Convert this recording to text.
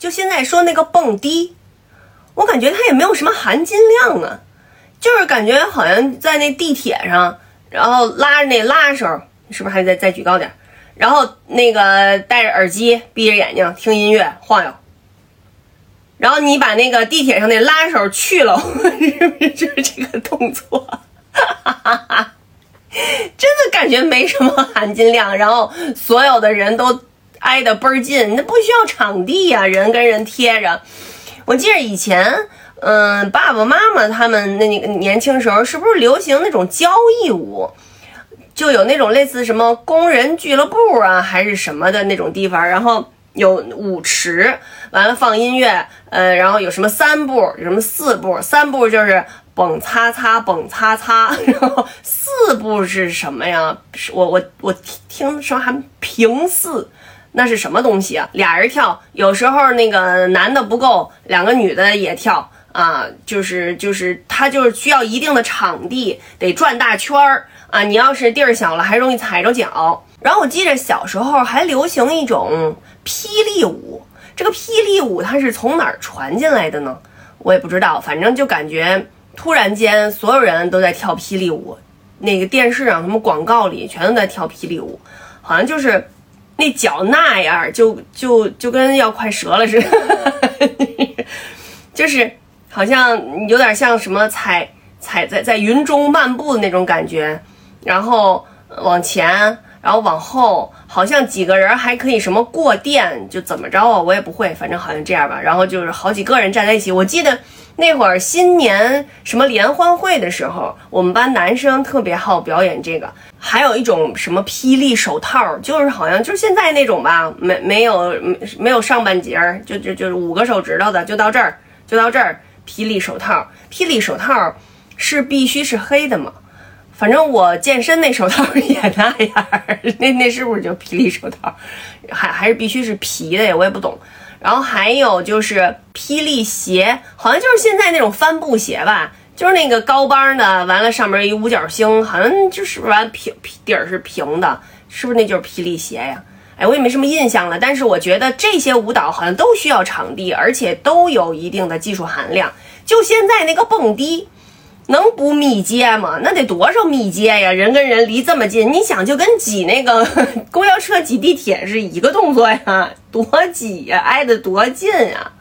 就现在说那个蹦迪，我感觉它也没有什么含金量啊，就是感觉好像在那地铁上，然后拉着那拉手，是不是还得再举高点？然后那个戴着耳机，闭着眼睛听音乐晃悠。然后你把那个地铁上那拉手去了，是不是就是这个动作？哈哈哈哈真的感觉没什么含金量。然后所有的人都挨得倍儿近，那不需要场地呀，人跟人贴着。我记得以前，嗯，爸爸妈妈他们那年轻时候，是不是流行那种交谊舞？就有那种类似什么工人俱乐部啊，还是什么的那种地方，然后。有舞池，完了放音乐，呃，然后有什么三步，有什么四步，三步就是蹦擦擦蹦擦擦，然后四步是什么呀？我我我听说还平四，那是什么东西啊？俩人跳，有时候那个男的不够，两个女的也跳啊，就是就是他就是需要一定的场地，得转大圈儿啊，你要是地儿小了，还容易踩着脚。然后我记着小时候还流行一种霹雳舞，这个霹雳舞它是从哪儿传进来的呢？我也不知道，反正就感觉突然间所有人都在跳霹雳舞，那个电视上什么广告里全都在跳霹雳舞，好像就是那脚那样，就就就跟要快折了似的，就是好像有点像什么踩踩在在云中漫步的那种感觉，然后往前。然后往后好像几个人还可以什么过电，就怎么着啊？我也不会，反正好像这样吧。然后就是好几个人站在一起。我记得那会儿新年什么联欢会的时候，我们班男生特别好表演这个。还有一种什么霹雳手套，就是好像就是现在那种吧，没没有没没有上半截儿，就就就是五个手指头的，就到这儿，就到这儿。霹雳手套，霹雳手套是必须是黑的吗？反正我健身那手套 也那样，那那是不是就霹雳手套？还还是必须是皮的呀？我也不懂。然后还有就是霹雳鞋，好像就是现在那种帆布鞋吧，就是那个高帮的，完了上面一五角星，好像就是完平底儿是平的，是不是那就是霹雳鞋呀？哎，我也没什么印象了。但是我觉得这些舞蹈好像都需要场地，而且都有一定的技术含量。就现在那个蹦迪。能不密接吗？那得多少密接呀？人跟人离这么近，你想就跟挤那个 公交车挤地铁是一个动作呀，多挤呀，挨得多近呀。